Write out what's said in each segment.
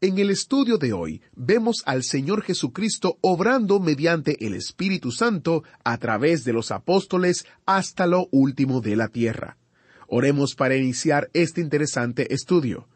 En el estudio de hoy vemos al Señor Jesucristo obrando mediante el Espíritu Santo a través de los apóstoles hasta lo último de la tierra. Oremos para iniciar este interesante estudio.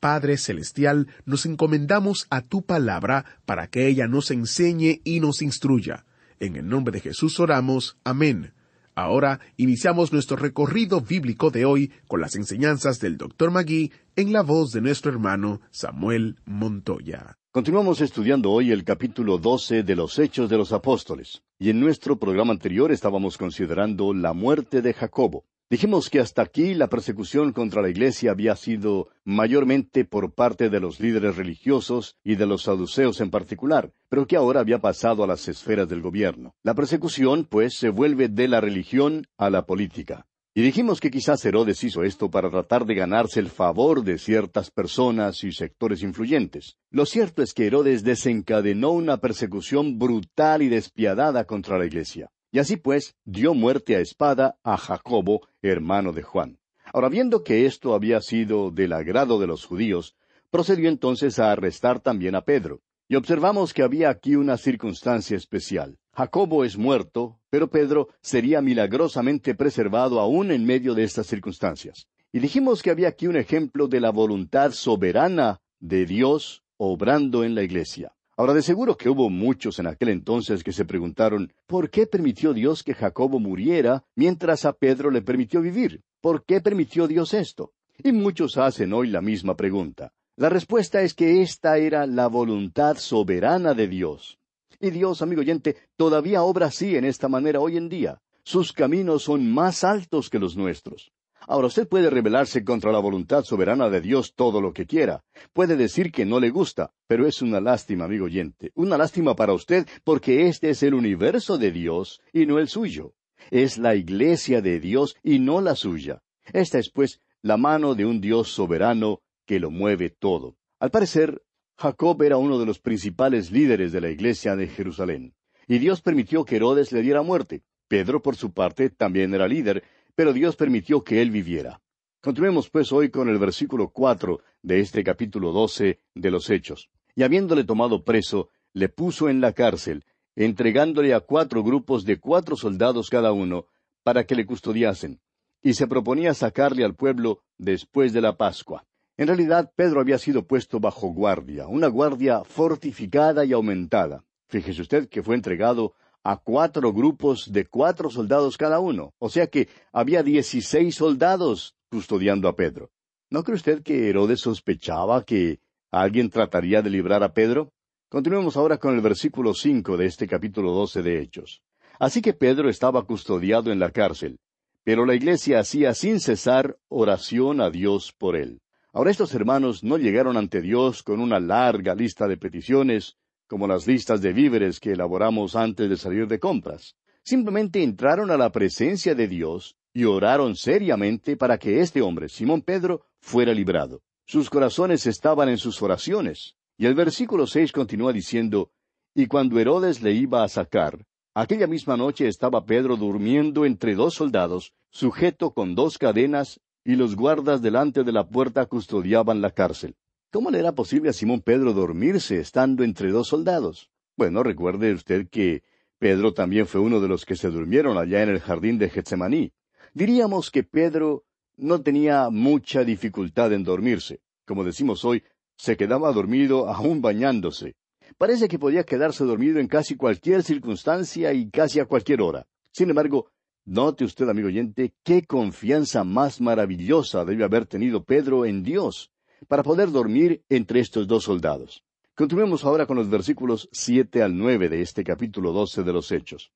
Padre Celestial, nos encomendamos a tu palabra para que ella nos enseñe y nos instruya. En el nombre de Jesús oramos. Amén. Ahora iniciamos nuestro recorrido bíblico de hoy con las enseñanzas del Dr. Magui en la voz de nuestro hermano Samuel Montoya. Continuamos estudiando hoy el capítulo 12 de los Hechos de los Apóstoles. Y en nuestro programa anterior estábamos considerando la muerte de Jacobo. Dijimos que hasta aquí la persecución contra la Iglesia había sido mayormente por parte de los líderes religiosos y de los saduceos en particular, pero que ahora había pasado a las esferas del gobierno. La persecución, pues, se vuelve de la religión a la política. Y dijimos que quizás Herodes hizo esto para tratar de ganarse el favor de ciertas personas y sectores influyentes. Lo cierto es que Herodes desencadenó una persecución brutal y despiadada contra la Iglesia. Y así pues, dio muerte a espada a Jacobo, hermano de Juan. Ahora, viendo que esto había sido del agrado de los judíos, procedió entonces a arrestar también a Pedro. Y observamos que había aquí una circunstancia especial. Jacobo es muerto, pero Pedro sería milagrosamente preservado aún en medio de estas circunstancias. Y dijimos que había aquí un ejemplo de la voluntad soberana de Dios obrando en la iglesia. Ahora, de seguro que hubo muchos en aquel entonces que se preguntaron, ¿por qué permitió Dios que Jacobo muriera mientras a Pedro le permitió vivir? ¿Por qué permitió Dios esto? Y muchos hacen hoy la misma pregunta. La respuesta es que esta era la voluntad soberana de Dios. Y Dios, amigo oyente, todavía obra así en esta manera hoy en día. Sus caminos son más altos que los nuestros. Ahora usted puede rebelarse contra la voluntad soberana de Dios todo lo que quiera. Puede decir que no le gusta, pero es una lástima, amigo oyente, una lástima para usted porque este es el universo de Dios y no el suyo. Es la iglesia de Dios y no la suya. Esta es, pues, la mano de un Dios soberano que lo mueve todo. Al parecer, Jacob era uno de los principales líderes de la iglesia de Jerusalén. Y Dios permitió que Herodes le diera muerte. Pedro, por su parte, también era líder, pero Dios permitió que él viviera. Continuemos pues hoy con el versículo cuatro de este capítulo doce de los Hechos. Y habiéndole tomado preso, le puso en la cárcel, entregándole a cuatro grupos de cuatro soldados cada uno, para que le custodiasen, y se proponía sacarle al pueblo después de la Pascua. En realidad, Pedro había sido puesto bajo guardia, una guardia fortificada y aumentada. Fíjese usted que fue entregado a cuatro grupos de cuatro soldados cada uno. O sea que había dieciséis soldados custodiando a Pedro. ¿No cree usted que Herodes sospechaba que alguien trataría de librar a Pedro? Continuemos ahora con el versículo cinco de este capítulo doce de Hechos. Así que Pedro estaba custodiado en la cárcel, pero la iglesia hacía sin cesar oración a Dios por él. Ahora estos hermanos no llegaron ante Dios con una larga lista de peticiones, como las listas de víveres que elaboramos antes de salir de compras. Simplemente entraron a la presencia de Dios y oraron seriamente para que este hombre, Simón Pedro, fuera librado. Sus corazones estaban en sus oraciones. Y el versículo seis continúa diciendo, Y cuando Herodes le iba a sacar, aquella misma noche estaba Pedro durmiendo entre dos soldados, sujeto con dos cadenas, y los guardas delante de la puerta custodiaban la cárcel. ¿Cómo le era posible a Simón Pedro dormirse estando entre dos soldados? Bueno, recuerde usted que Pedro también fue uno de los que se durmieron allá en el jardín de Getsemaní. Diríamos que Pedro no tenía mucha dificultad en dormirse. Como decimos hoy, se quedaba dormido aún bañándose. Parece que podía quedarse dormido en casi cualquier circunstancia y casi a cualquier hora. Sin embargo, note usted, amigo oyente, qué confianza más maravillosa debe haber tenido Pedro en Dios para poder dormir entre estos dos soldados. Continuemos ahora con los versículos siete al nueve de este capítulo doce de los Hechos.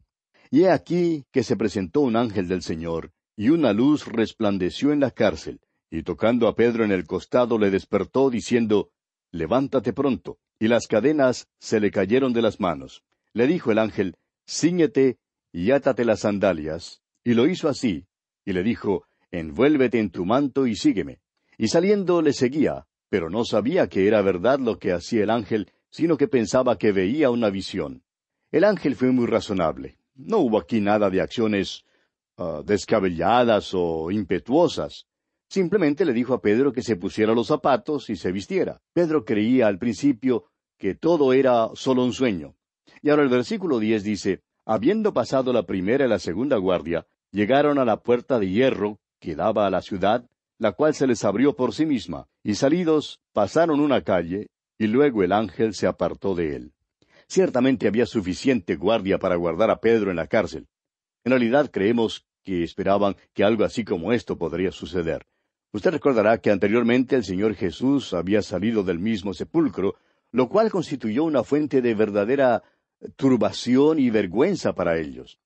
Y he aquí que se presentó un ángel del Señor, y una luz resplandeció en la cárcel, y tocando a Pedro en el costado le despertó, diciendo, Levántate pronto. Y las cadenas se le cayeron de las manos. Le dijo el ángel, Cíñete y átate las sandalias. Y lo hizo así. Y le dijo, Envuélvete en tu manto y sígueme. Y saliendo le seguía, pero no sabía que era verdad lo que hacía el ángel, sino que pensaba que veía una visión. El ángel fue muy razonable. No hubo aquí nada de acciones uh, descabelladas o impetuosas. Simplemente le dijo a Pedro que se pusiera los zapatos y se vistiera. Pedro creía al principio que todo era solo un sueño. Y ahora el versículo diez dice, Habiendo pasado la primera y la segunda guardia, llegaron a la puerta de hierro que daba a la ciudad, la cual se les abrió por sí misma, y salidos pasaron una calle, y luego el ángel se apartó de él. Ciertamente había suficiente guardia para guardar a Pedro en la cárcel. En realidad creemos que esperaban que algo así como esto podría suceder. Usted recordará que anteriormente el Señor Jesús había salido del mismo sepulcro, lo cual constituyó una fuente de verdadera turbación y vergüenza para ellos.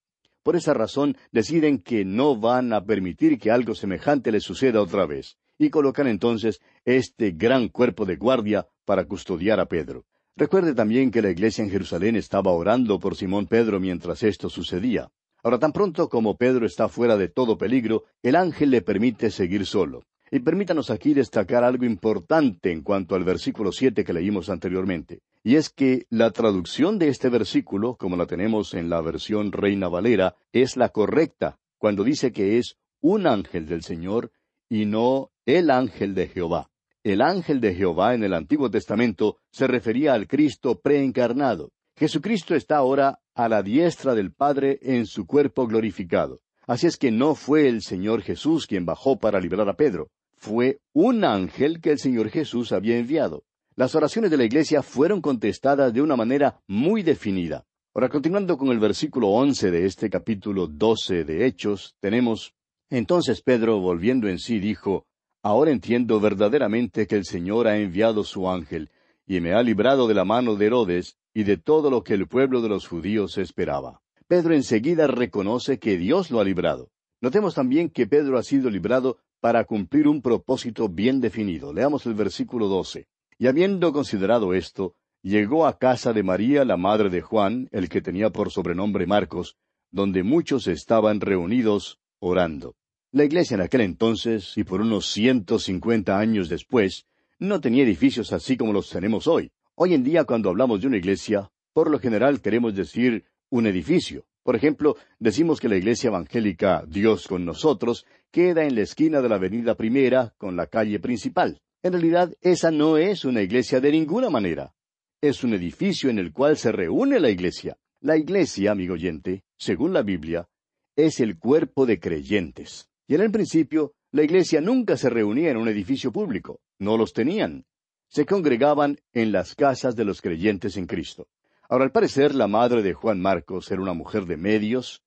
Por esa razón deciden que no van a permitir que algo semejante les suceda otra vez, y colocan entonces este gran cuerpo de guardia para custodiar a Pedro. Recuerde también que la iglesia en Jerusalén estaba orando por Simón Pedro mientras esto sucedía. Ahora, tan pronto como Pedro está fuera de todo peligro, el ángel le permite seguir solo. Y permítanos aquí destacar algo importante en cuanto al versículo siete que leímos anteriormente. Y es que la traducción de este versículo, como la tenemos en la versión Reina Valera, es la correcta, cuando dice que es un ángel del Señor y no el ángel de Jehová. El ángel de Jehová en el Antiguo Testamento se refería al Cristo preencarnado. Jesucristo está ahora a la diestra del Padre en su cuerpo glorificado. Así es que no fue el Señor Jesús quien bajó para liberar a Pedro, fue un ángel que el Señor Jesús había enviado. Las oraciones de la iglesia fueron contestadas de una manera muy definida. Ahora, continuando con el versículo once de este capítulo doce de Hechos, tenemos Entonces Pedro, volviendo en sí, dijo Ahora entiendo verdaderamente que el Señor ha enviado su ángel, y me ha librado de la mano de Herodes y de todo lo que el pueblo de los judíos esperaba. Pedro enseguida reconoce que Dios lo ha librado. Notemos también que Pedro ha sido librado para cumplir un propósito bien definido. Leamos el versículo doce. Y habiendo considerado esto, llegó a casa de María, la madre de Juan, el que tenía por sobrenombre Marcos, donde muchos estaban reunidos orando. La iglesia en aquel entonces, y por unos ciento cincuenta años después, no tenía edificios así como los tenemos hoy. Hoy en día, cuando hablamos de una iglesia, por lo general queremos decir un edificio. Por ejemplo, decimos que la iglesia evangélica Dios con nosotros queda en la esquina de la avenida primera con la calle principal. En realidad, esa no es una iglesia de ninguna manera. Es un edificio en el cual se reúne la iglesia. La iglesia, amigo oyente, según la Biblia, es el cuerpo de creyentes. Y en el principio, la iglesia nunca se reunía en un edificio público. No los tenían. Se congregaban en las casas de los creyentes en Cristo. Ahora, al parecer, la madre de Juan Marcos era una mujer de medios,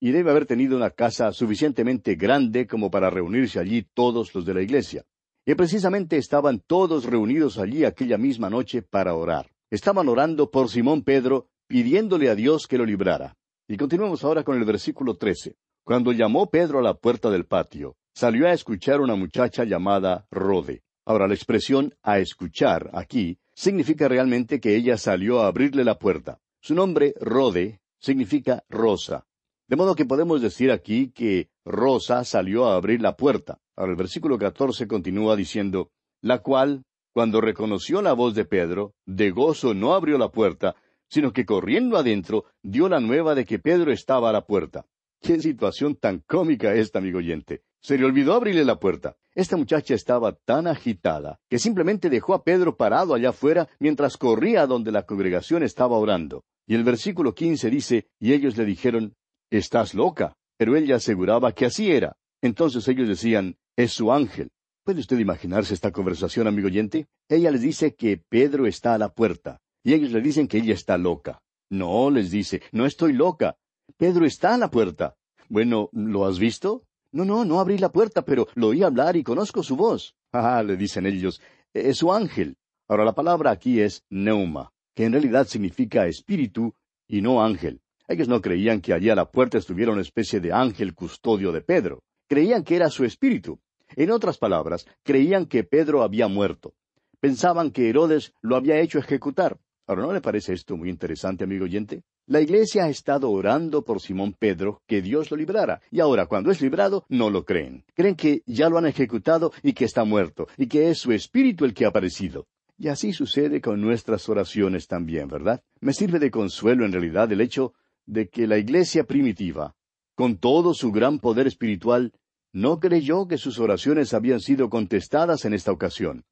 y debe haber tenido una casa suficientemente grande como para reunirse allí todos los de la iglesia. Y precisamente estaban todos reunidos allí aquella misma noche para orar. Estaban orando por Simón Pedro, pidiéndole a Dios que lo librara. Y continuemos ahora con el versículo trece. Cuando llamó Pedro a la puerta del patio, salió a escuchar una muchacha llamada Rode. Ahora, la expresión a escuchar aquí significa realmente que ella salió a abrirle la puerta. Su nombre, Rode, significa rosa. De modo que podemos decir aquí que Rosa salió a abrir la puerta. Ahora el versículo catorce continúa diciendo, la cual, cuando reconoció la voz de Pedro, de gozo no abrió la puerta, sino que corriendo adentro dio la nueva de que Pedro estaba a la puerta. Qué situación tan cómica esta, amigo oyente. Se le olvidó abrirle la puerta. Esta muchacha estaba tan agitada que simplemente dejó a Pedro parado allá afuera mientras corría a donde la congregación estaba orando. Y el versículo quince dice, y ellos le dijeron, Estás loca. Pero ella aseguraba que así era. Entonces ellos decían, Es su ángel. ¿Puede usted imaginarse esta conversación, amigo oyente? Ella les dice que Pedro está a la puerta, y ellos le dicen que ella está loca. No, les dice, no estoy loca. Pedro está a la puerta. Bueno, ¿lo has visto? No, no, no abrí la puerta, pero lo oí hablar y conozco su voz. Ah, le dicen ellos, es su ángel. Ahora la palabra aquí es neuma, que en realidad significa espíritu y no ángel. Ellos no creían que allí a la puerta estuviera una especie de ángel custodio de Pedro. Creían que era su espíritu. En otras palabras, creían que Pedro había muerto. Pensaban que Herodes lo había hecho ejecutar. Ahora, ¿no le parece esto muy interesante, amigo oyente? La iglesia ha estado orando por Simón Pedro que Dios lo librara, y ahora cuando es librado no lo creen. Creen que ya lo han ejecutado y que está muerto, y que es su espíritu el que ha aparecido. Y así sucede con nuestras oraciones también, ¿verdad? Me sirve de consuelo en realidad el hecho de que la iglesia primitiva, con todo su gran poder espiritual, no creyó que sus oraciones habían sido contestadas en esta ocasión.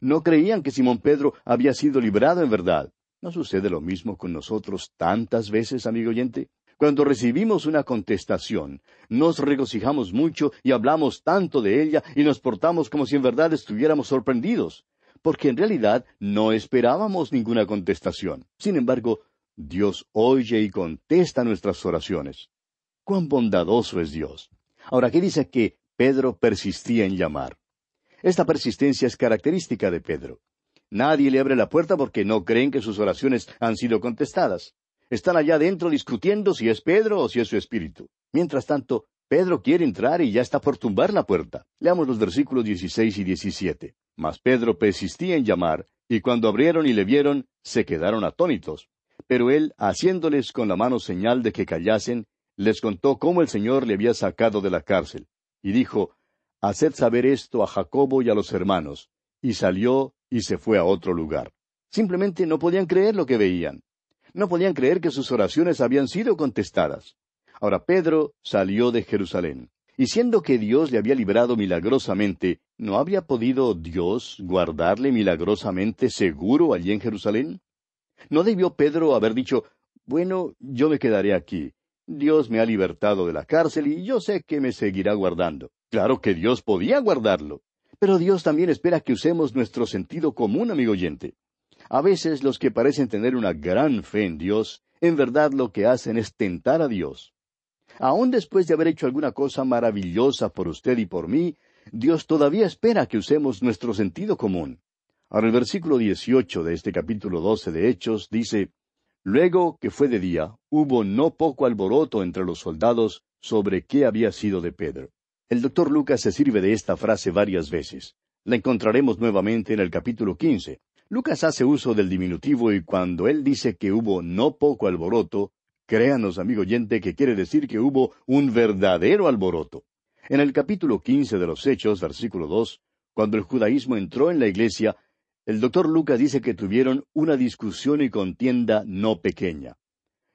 No creían que Simón Pedro había sido librado en verdad. ¿No sucede lo mismo con nosotros tantas veces, amigo oyente? Cuando recibimos una contestación, nos regocijamos mucho y hablamos tanto de ella y nos portamos como si en verdad estuviéramos sorprendidos, porque en realidad no esperábamos ninguna contestación. Sin embargo, Dios oye y contesta nuestras oraciones. Cuán bondadoso es Dios. Ahora, ¿qué dice que Pedro persistía en llamar? Esta persistencia es característica de Pedro. Nadie le abre la puerta porque no creen que sus oraciones han sido contestadas. Están allá adentro discutiendo si es Pedro o si es su espíritu. Mientras tanto, Pedro quiere entrar y ya está por tumbar la puerta. Leamos los versículos 16 y 17. Mas Pedro persistía en llamar, y cuando abrieron y le vieron, se quedaron atónitos. Pero él, haciéndoles con la mano señal de que callasen, les contó cómo el Señor le había sacado de la cárcel. Y dijo, Haced saber esto a Jacobo y a los hermanos. Y salió y se fue a otro lugar. Simplemente no podían creer lo que veían. No podían creer que sus oraciones habían sido contestadas. Ahora Pedro salió de Jerusalén. Y siendo que Dios le había librado milagrosamente, ¿no había podido Dios guardarle milagrosamente seguro allí en Jerusalén? ¿No debió Pedro haber dicho, bueno, yo me quedaré aquí. Dios me ha libertado de la cárcel y yo sé que me seguirá guardando. Claro que Dios podía guardarlo. Pero Dios también espera que usemos nuestro sentido común, amigo oyente. A veces los que parecen tener una gran fe en Dios, en verdad lo que hacen es tentar a Dios. Aun después de haber hecho alguna cosa maravillosa por usted y por mí, Dios todavía espera que usemos nuestro sentido común. Ahora el versículo 18 de este capítulo 12 de Hechos dice, Luego que fue de día, hubo no poco alboroto entre los soldados sobre qué había sido de Pedro. El doctor Lucas se sirve de esta frase varias veces. La encontraremos nuevamente en el capítulo quince. Lucas hace uso del diminutivo y cuando él dice que hubo no poco alboroto, créanos, amigo oyente, que quiere decir que hubo un verdadero alboroto. En el capítulo quince de los Hechos, versículo dos, cuando el judaísmo entró en la iglesia, el doctor Lucas dice que tuvieron una discusión y contienda no pequeña.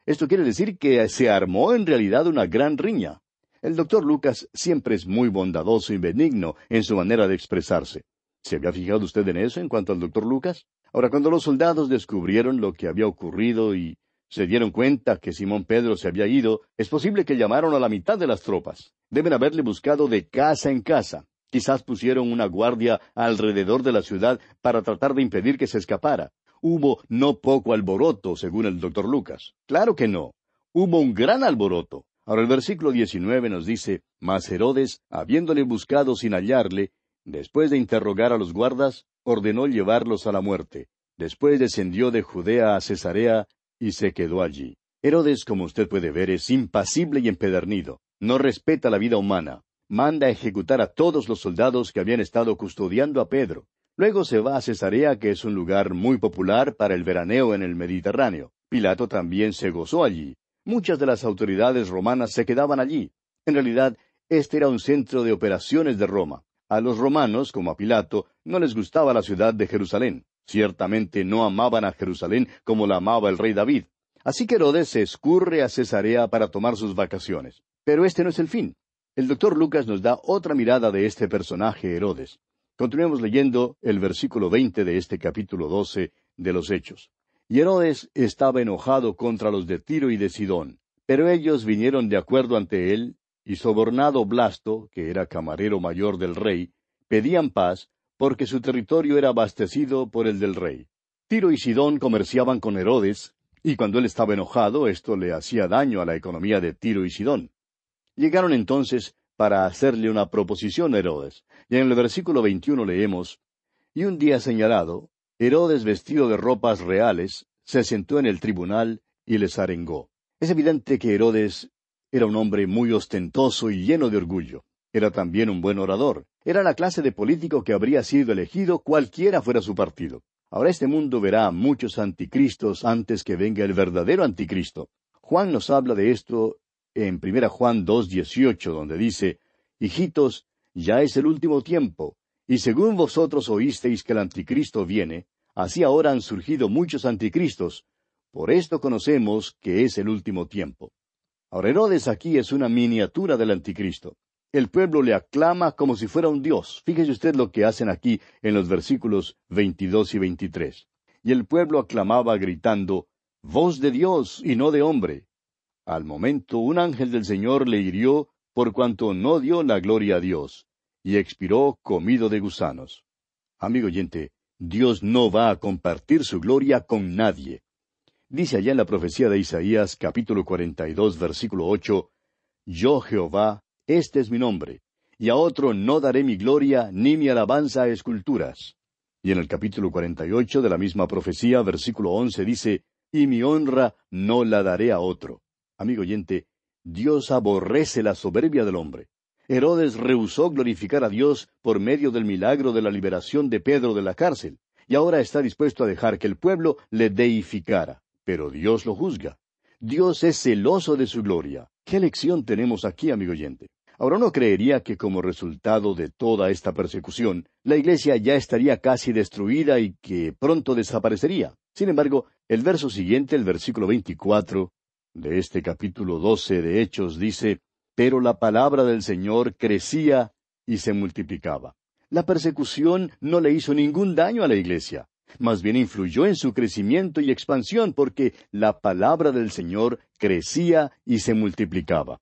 Esto quiere decir que se armó en realidad una gran riña. El doctor Lucas siempre es muy bondadoso y benigno en su manera de expresarse. ¿Se había fijado usted en eso en cuanto al doctor Lucas? Ahora, cuando los soldados descubrieron lo que había ocurrido y se dieron cuenta que Simón Pedro se había ido, es posible que llamaron a la mitad de las tropas. Deben haberle buscado de casa en casa. Quizás pusieron una guardia alrededor de la ciudad para tratar de impedir que se escapara. Hubo no poco alboroto, según el doctor Lucas. Claro que no. Hubo un gran alboroto. Ahora el versículo 19 nos dice, Mas Herodes, habiéndole buscado sin hallarle, después de interrogar a los guardas, ordenó llevarlos a la muerte. Después descendió de Judea a Cesarea y se quedó allí. Herodes, como usted puede ver, es impasible y empedernido. No respeta la vida humana. Manda ejecutar a todos los soldados que habían estado custodiando a Pedro. Luego se va a Cesarea, que es un lugar muy popular para el veraneo en el Mediterráneo. Pilato también se gozó allí. Muchas de las autoridades romanas se quedaban allí. En realidad, este era un centro de operaciones de Roma. A los romanos, como a Pilato, no les gustaba la ciudad de Jerusalén. Ciertamente no amaban a Jerusalén como la amaba el rey David. Así que Herodes se escurre a Cesarea para tomar sus vacaciones. Pero este no es el fin. El doctor Lucas nos da otra mirada de este personaje Herodes. Continuemos leyendo el versículo veinte de este capítulo doce de los Hechos. Y Herodes estaba enojado contra los de Tiro y de Sidón, pero ellos vinieron de acuerdo ante él, y sobornado Blasto, que era camarero mayor del rey, pedían paz, porque su territorio era abastecido por el del rey. Tiro y Sidón comerciaban con Herodes, y cuando él estaba enojado, esto le hacía daño a la economía de Tiro y Sidón. Llegaron entonces para hacerle una proposición a Herodes, y en el versículo veintiuno leemos, Y un día señalado, Herodes, vestido de ropas reales, se sentó en el tribunal y les arengó. Es evidente que Herodes era un hombre muy ostentoso y lleno de orgullo. Era también un buen orador. Era la clase de político que habría sido elegido cualquiera fuera su partido. Ahora este mundo verá a muchos anticristos antes que venga el verdadero anticristo. Juan nos habla de esto en 1 Juan 2.18, donde dice, Hijitos, ya es el último tiempo, y según vosotros oísteis que el anticristo viene, así ahora han surgido muchos anticristos. Por esto conocemos que es el último tiempo. Ahora Herodes aquí es una miniatura del anticristo. El pueblo le aclama como si fuera un dios. Fíjese usted lo que hacen aquí en los versículos 22 y 23. Y el pueblo aclamaba gritando, Voz de Dios y no de hombre. Al momento un ángel del Señor le hirió por cuanto no dio la gloria a Dios y expiró comido de gusanos. Amigo oyente, Dios no va a compartir su gloria con nadie. Dice allá en la profecía de Isaías capítulo 42 versículo 8, Yo Jehová, este es mi nombre, y a otro no daré mi gloria ni mi alabanza a esculturas. Y en el capítulo 48 de la misma profecía, versículo 11 dice, Y mi honra no la daré a otro. Amigo oyente, Dios aborrece la soberbia del hombre. Herodes rehusó glorificar a Dios por medio del milagro de la liberación de Pedro de la cárcel, y ahora está dispuesto a dejar que el pueblo le deificara. Pero Dios lo juzga. Dios es celoso de su gloria. ¿Qué lección tenemos aquí, amigo oyente? Ahora no creería que como resultado de toda esta persecución, la iglesia ya estaría casi destruida y que pronto desaparecería. Sin embargo, el verso siguiente, el versículo 24 de este capítulo 12 de Hechos, dice, pero la palabra del Señor crecía y se multiplicaba. La persecución no le hizo ningún daño a la iglesia, más bien influyó en su crecimiento y expansión porque la palabra del Señor crecía y se multiplicaba.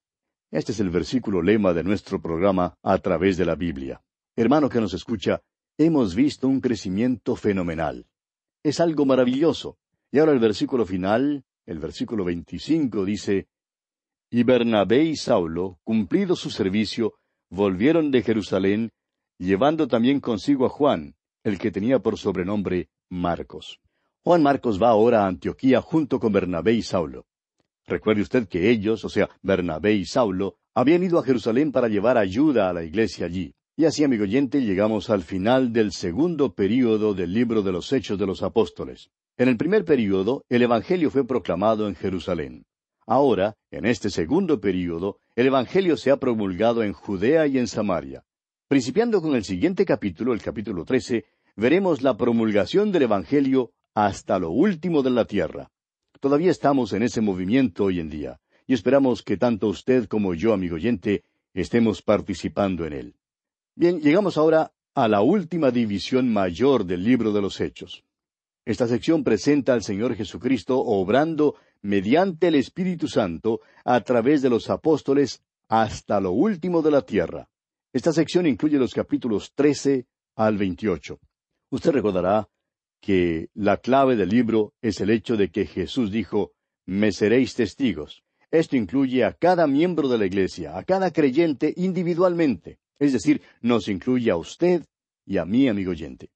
Este es el versículo lema de nuestro programa a través de la Biblia. Hermano que nos escucha, hemos visto un crecimiento fenomenal. Es algo maravilloso. Y ahora el versículo final, el versículo 25 dice, y Bernabé y Saulo, cumplido su servicio, volvieron de Jerusalén, llevando también consigo a Juan, el que tenía por sobrenombre Marcos. Juan Marcos va ahora a Antioquía junto con Bernabé y Saulo. Recuerde usted que ellos, o sea, Bernabé y Saulo, habían ido a Jerusalén para llevar ayuda a la iglesia allí. Y así, amigo oyente, llegamos al final del segundo período del libro de los Hechos de los Apóstoles. En el primer período, el Evangelio fue proclamado en Jerusalén. Ahora, en este segundo período, el Evangelio se ha promulgado en Judea y en Samaria. Principiando con el siguiente capítulo, el capítulo trece, veremos la promulgación del Evangelio hasta lo último de la tierra. Todavía estamos en ese movimiento hoy en día, y esperamos que tanto usted como yo, amigo oyente, estemos participando en él. Bien, llegamos ahora a la última división mayor del libro de los Hechos. Esta sección presenta al Señor Jesucristo obrando mediante el Espíritu Santo a través de los apóstoles hasta lo último de la tierra. Esta sección incluye los capítulos 13 al 28. Usted recordará que la clave del libro es el hecho de que Jesús dijo, me seréis testigos. Esto incluye a cada miembro de la Iglesia, a cada creyente individualmente. Es decir, nos incluye a usted y a mí, amigo oyente.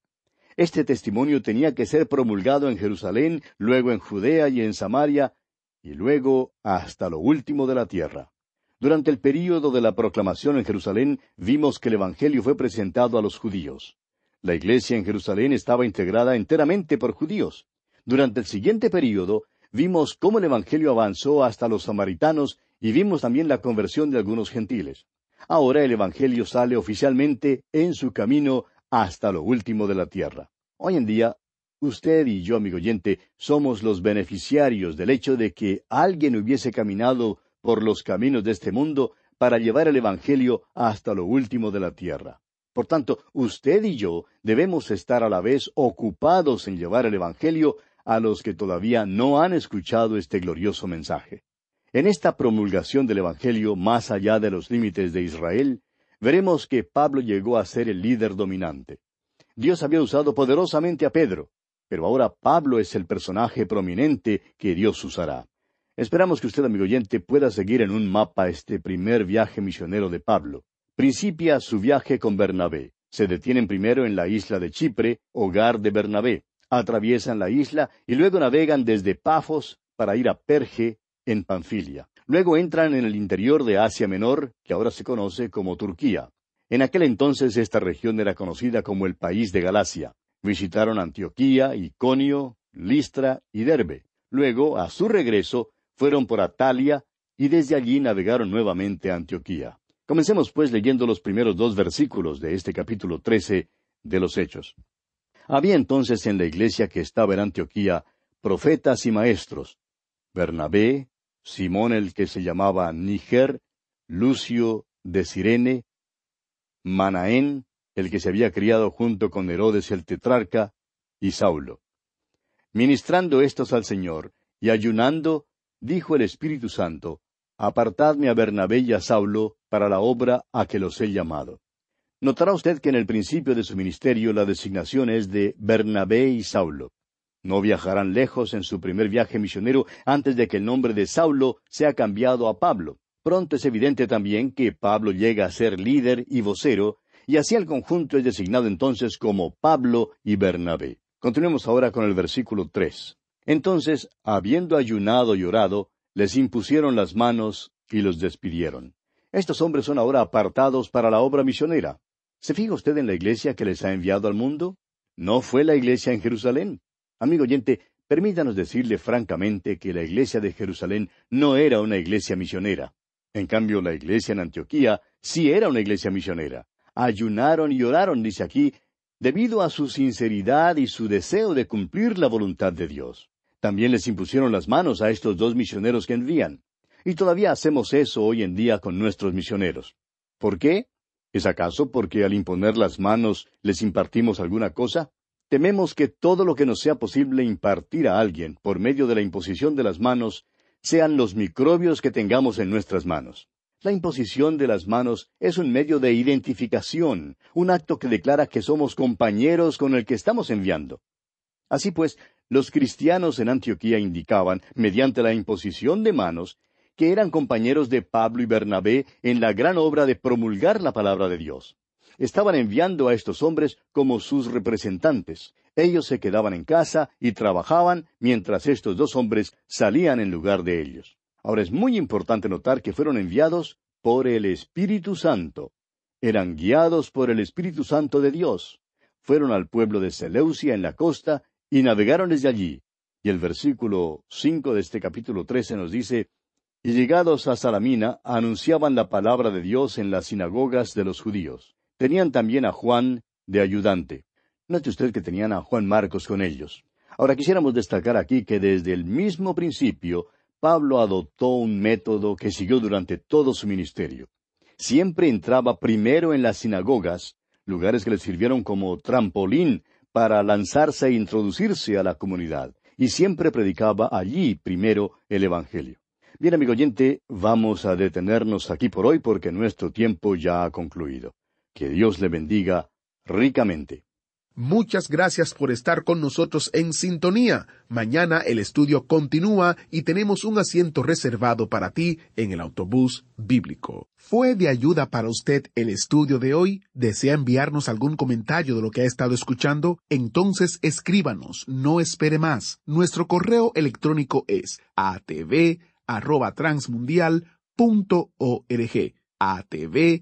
Este testimonio tenía que ser promulgado en Jerusalén, luego en Judea y en Samaria, y luego hasta lo último de la tierra. Durante el período de la proclamación en Jerusalén vimos que el Evangelio fue presentado a los judíos. La iglesia en Jerusalén estaba integrada enteramente por judíos. Durante el siguiente período vimos cómo el Evangelio avanzó hasta los samaritanos y vimos también la conversión de algunos gentiles. Ahora el Evangelio sale oficialmente en su camino hasta lo último de la tierra. Hoy en día, usted y yo, amigo oyente, somos los beneficiarios del hecho de que alguien hubiese caminado por los caminos de este mundo para llevar el Evangelio hasta lo último de la tierra. Por tanto, usted y yo debemos estar a la vez ocupados en llevar el Evangelio a los que todavía no han escuchado este glorioso mensaje. En esta promulgación del Evangelio más allá de los límites de Israel, veremos que Pablo llegó a ser el líder dominante. Dios había usado poderosamente a Pedro, pero ahora Pablo es el personaje prominente que Dios usará. Esperamos que usted, amigo oyente, pueda seguir en un mapa este primer viaje misionero de Pablo. Principia su viaje con Bernabé. Se detienen primero en la isla de Chipre, hogar de Bernabé. Atraviesan la isla y luego navegan desde Pafos para ir a Perge, en Panfilia. Luego entran en el interior de Asia Menor, que ahora se conoce como Turquía. En aquel entonces esta región era conocida como el país de Galacia. Visitaron Antioquía, Iconio, Listra y Derbe. Luego, a su regreso, fueron por Atalia y desde allí navegaron nuevamente a Antioquía. Comencemos pues leyendo los primeros dos versículos de este capítulo trece de los Hechos. Había entonces en la iglesia que estaba en Antioquía profetas y maestros, Bernabé, Simón el que se llamaba Níger, Lucio de Sirene, Manaén, el que se había criado junto con Herodes el tetrarca, y Saulo. Ministrando estos al Señor, y ayunando, dijo el Espíritu Santo, Apartadme a Bernabé y a Saulo para la obra a que los he llamado. Notará usted que en el principio de su ministerio la designación es de Bernabé y Saulo. No viajarán lejos en su primer viaje misionero antes de que el nombre de Saulo sea cambiado a Pablo. Pronto es evidente también que Pablo llega a ser líder y vocero, y así el conjunto es designado entonces como Pablo y Bernabé. Continuemos ahora con el versículo tres. Entonces, habiendo ayunado y orado, les impusieron las manos y los despidieron. Estos hombres son ahora apartados para la obra misionera. ¿Se fija usted en la iglesia que les ha enviado al mundo? No fue la iglesia en Jerusalén. Amigo oyente, permítanos decirle francamente que la iglesia de Jerusalén no era una iglesia misionera. En cambio, la iglesia en Antioquía sí era una iglesia misionera. Ayunaron y oraron, dice aquí, debido a su sinceridad y su deseo de cumplir la voluntad de Dios. También les impusieron las manos a estos dos misioneros que envían. Y todavía hacemos eso hoy en día con nuestros misioneros. ¿Por qué? ¿Es acaso porque al imponer las manos les impartimos alguna cosa? Tememos que todo lo que nos sea posible impartir a alguien por medio de la imposición de las manos sean los microbios que tengamos en nuestras manos. La imposición de las manos es un medio de identificación, un acto que declara que somos compañeros con el que estamos enviando. Así pues, los cristianos en Antioquía indicaban, mediante la imposición de manos, que eran compañeros de Pablo y Bernabé en la gran obra de promulgar la palabra de Dios estaban enviando a estos hombres como sus representantes. Ellos se quedaban en casa y trabajaban mientras estos dos hombres salían en lugar de ellos. Ahora es muy importante notar que fueron enviados por el Espíritu Santo. Eran guiados por el Espíritu Santo de Dios. Fueron al pueblo de Seleucia en la costa y navegaron desde allí. Y el versículo cinco de este capítulo trece nos dice Y llegados a Salamina anunciaban la palabra de Dios en las sinagogas de los judíos. Tenían también a Juan de ayudante. Note usted que tenían a Juan Marcos con ellos. Ahora quisiéramos destacar aquí que desde el mismo principio Pablo adoptó un método que siguió durante todo su ministerio. Siempre entraba primero en las sinagogas, lugares que le sirvieron como trampolín para lanzarse e introducirse a la comunidad, y siempre predicaba allí primero el Evangelio. Bien, amigo oyente, vamos a detenernos aquí por hoy porque nuestro tiempo ya ha concluido. Que Dios le bendiga ricamente. Muchas gracias por estar con nosotros en sintonía. Mañana el estudio continúa y tenemos un asiento reservado para ti en el autobús bíblico. ¿Fue de ayuda para usted el estudio de hoy? ¿Desea enviarnos algún comentario de lo que ha estado escuchando? Entonces escríbanos, no espere más. Nuestro correo electrónico es atv@transmundial.org. atv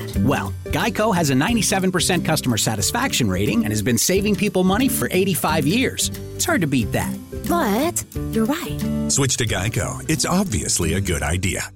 Well, Geico has a 97% customer satisfaction rating and has been saving people money for 85 years. It's hard to beat that. But you're right. Switch to Geico. It's obviously a good idea.